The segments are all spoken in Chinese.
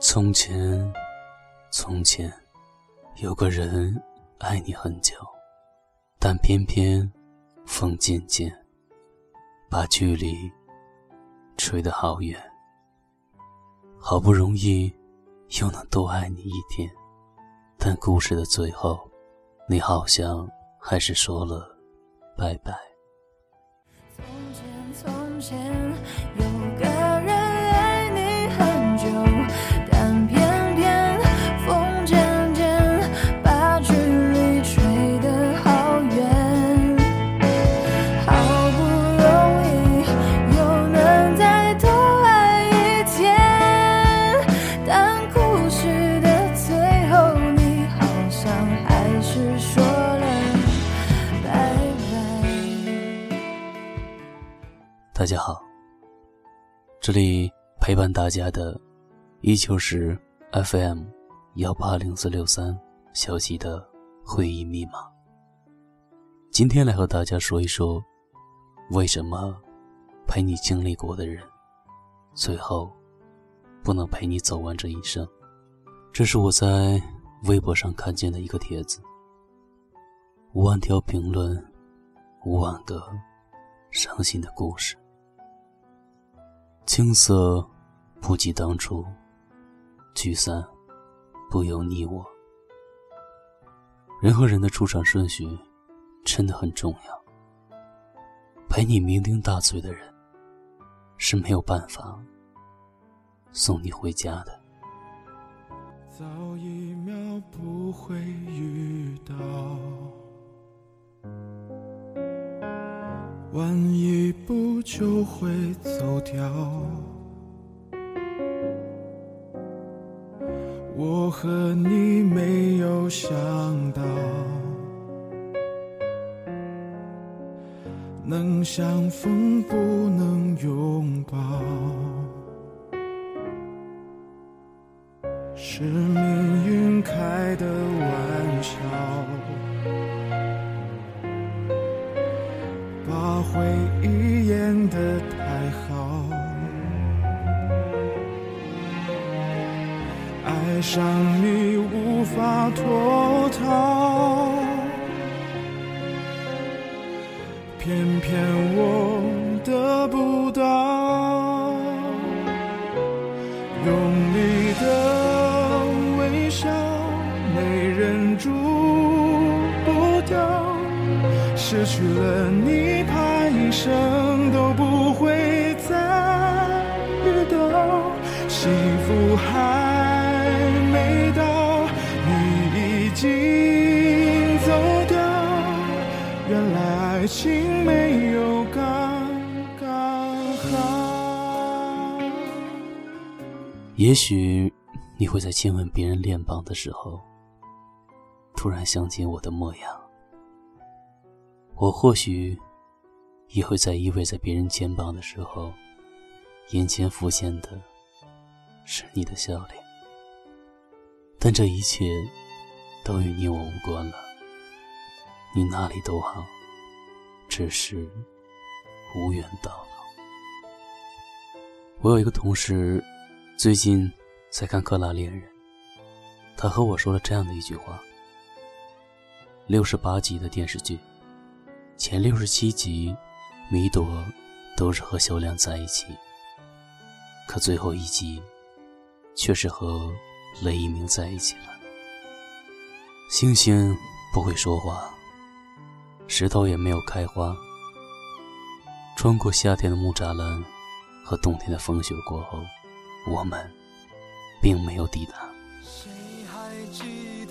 从前，从前，有个人爱你很久，但偏偏风渐渐把距离吹得好远。好不容易又能多爱你一天，但故事的最后，你好像还是说了拜拜。家好，这里陪伴大家的依旧是 FM 幺八零四六三小七的会议密码。今天来和大家说一说，为什么陪你经历过的人，最后不能陪你走完这一生。这是我在微博上看见的一个帖子，五万条评论，五万个伤心的故事。青涩不及当初，聚散不由你我。人和人的出场顺序真的很重要。陪你酩酊大醉的人是没有办法送你回家的。早一秒不会遇到，晚一步就会走掉。我和你没有想到，能相逢不能拥抱。是命运开的回忆演得太好，爱上你无法脱逃，偏偏我你，怕一生都不会再遇到。幸福还没到，你已经走掉。原来爱情没有刚刚好。也许你会在亲吻别人脸庞的时候，突然想起我的模样；我或许也会在依偎在别人肩膀的时候，眼前浮现的是你的笑脸。但这一切都与你我无关了。你哪里都好，只是无缘到老。我有一个同事。最近在看《克拉恋人》，他和我说了这样的一句话：六十八集的电视剧，前六十七集，米朵都是和小亮在一起，可最后一集，却是和雷一鸣在一起了。星星不会说话，石头也没有开花。穿过夏天的木栅栏和冬天的风雪过后。我们并没有抵达。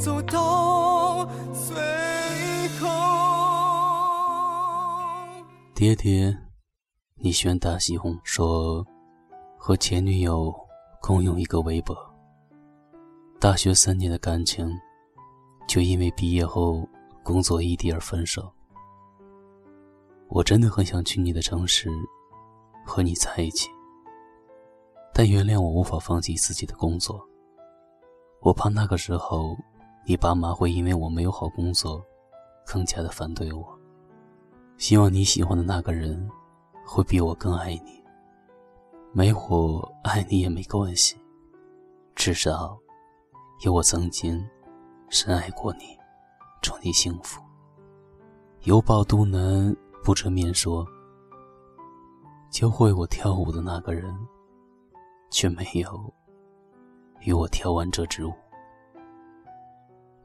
走到最后。爹爹，你喜欢大西红说，和前女友共用一个微博。大学三年的感情，就因为毕业后工作异地而分手。我真的很想去你的城市，和你在一起。但原谅我无法放弃自己的工作。我怕那个时候，你爸妈会因为我没有好工作，更加的反对我。希望你喜欢的那个人，会比我更爱你。没我爱你也没关系，至少有我曾经深爱过你。祝你幸福。犹抱都难不遮面说，教会我跳舞的那个人，却没有与我跳完这支舞。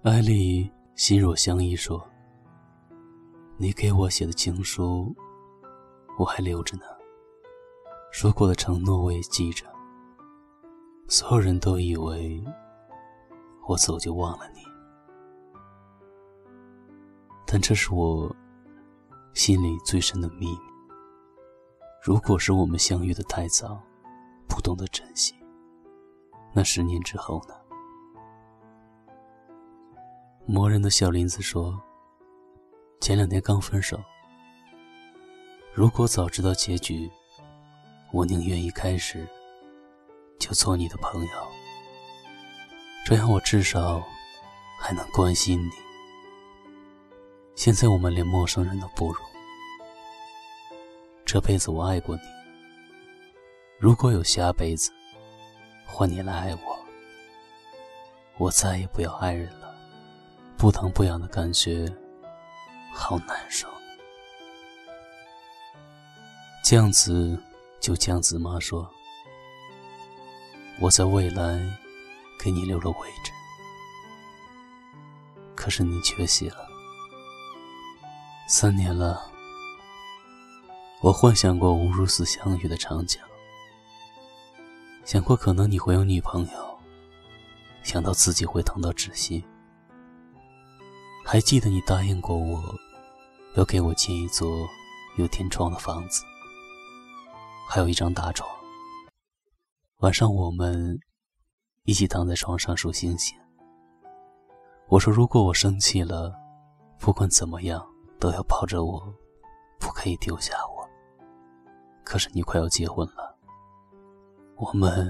艾丽心若相依说。你给我写的情书，我还留着呢。说过的承诺我也记着。所有人都以为我走就忘了你，但这是我心里最深的秘密。如果是我们相遇的太早，不懂得珍惜，那十年之后呢？磨人的小林子说。前两天刚分手。如果早知道结局，我宁愿一开始就做你的朋友，这样我至少还能关心你。现在我们连陌生人都不如。这辈子我爱过你，如果有下辈子，换你来爱我，我再也不要爱人了。不疼不痒的感觉。好难受。酱子就酱子妈说：“我在未来给你留了位置，可是你缺席了。三年了，我幻想过无数次相遇的场景，想过可能你会有女朋友，想到自己会疼到窒息。还记得你答应过我。”要给我建一座有天窗的房子，还有一张大床。晚上我们一起躺在床上数星星。我说，如果我生气了，不管怎么样都要抱着我，不可以丢下我。可是你快要结婚了，我们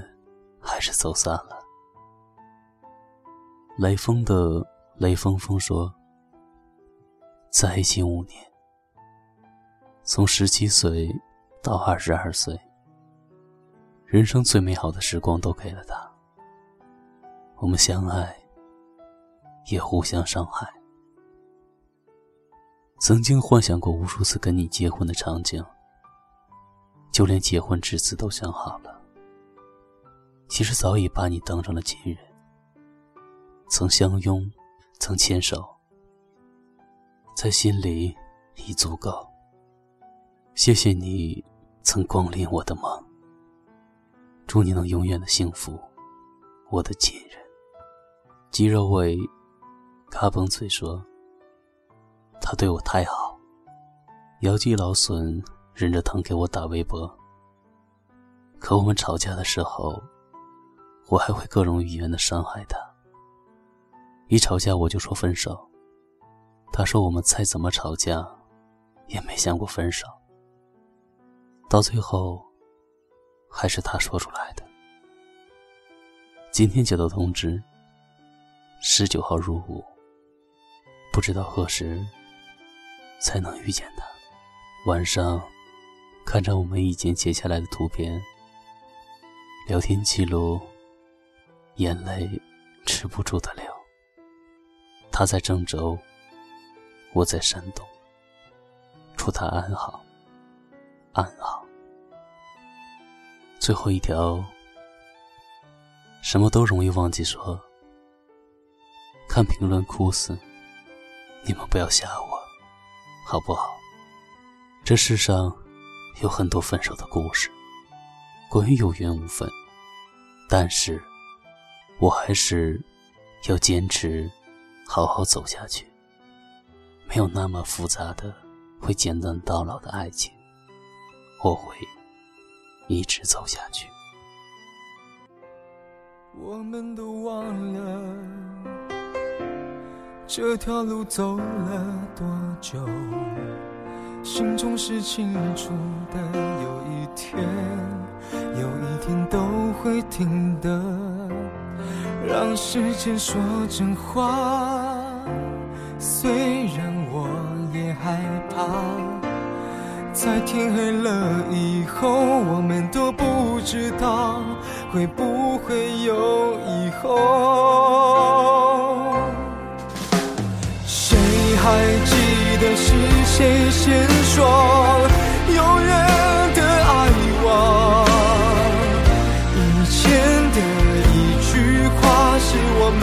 还是走散了。雷锋的雷锋锋说。在一起五年，从十七岁到二十二岁，人生最美好的时光都给了他。我们相爱，也互相伤害。曾经幻想过无数次跟你结婚的场景，就连结婚之词都想好了。其实早已把你当成了亲人，曾相拥，曾牵手。在心里已足够。谢谢你曾光临我的梦。祝你能永远的幸福，我的亲人。肌肉味，嘎嘣脆说：“他对我太好。”姚记老损忍着疼给我打微博。可我们吵架的时候，我还会各种语言的伤害他。一吵架我就说分手。他说：“我们再怎么吵架，也没想过分手。到最后，还是他说出来的。今天接到通知，十九号入伍，不知道何时才能遇见他。晚上，看着我们以前截下来的图片、聊天记录，眼泪止不住的流。他在郑州。”我在山东，祝他安好，安好。最后一条，什么都容易忘记说，看评论哭死，你们不要吓我，好不好？这世上有很多分手的故事，关于有缘无分，但是我还是要坚持，好好走下去。没有那么复杂的、会简单到老的爱情。我会一直走下去。我们都忘了这条路走了多久，心中是清楚的。有一天，有一天都会停的。让时间说真话，虽然害怕。在天黑了以后，我们都不知道会不会有以后。谁还记得是谁先说永远的爱我？以前的一句话是我们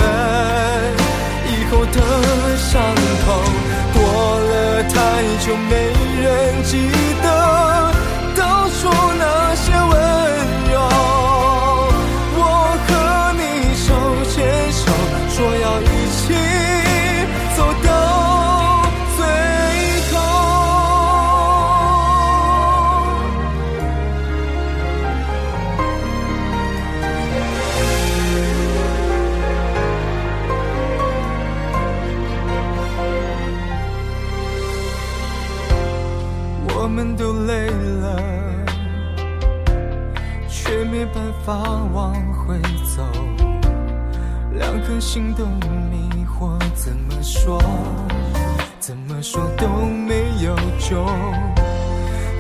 说都没有救。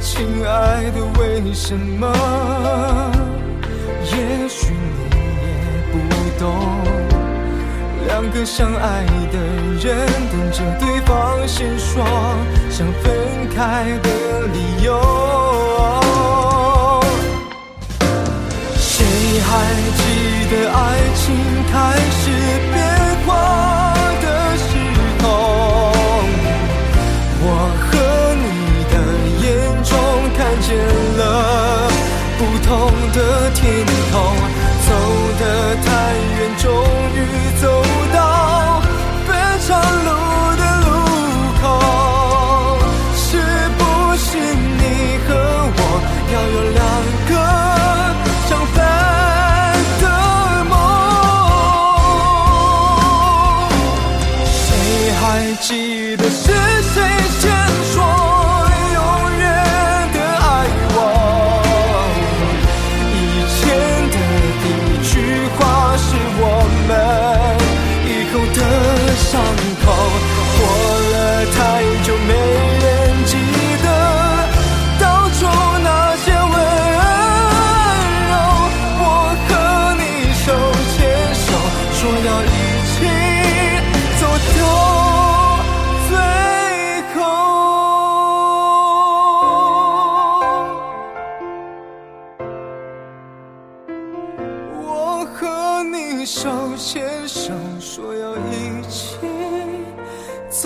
亲爱的，为什么？也许你也不懂。两个相爱的人等着对方先说想分开的理由。谁还记得爱情开始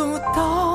不到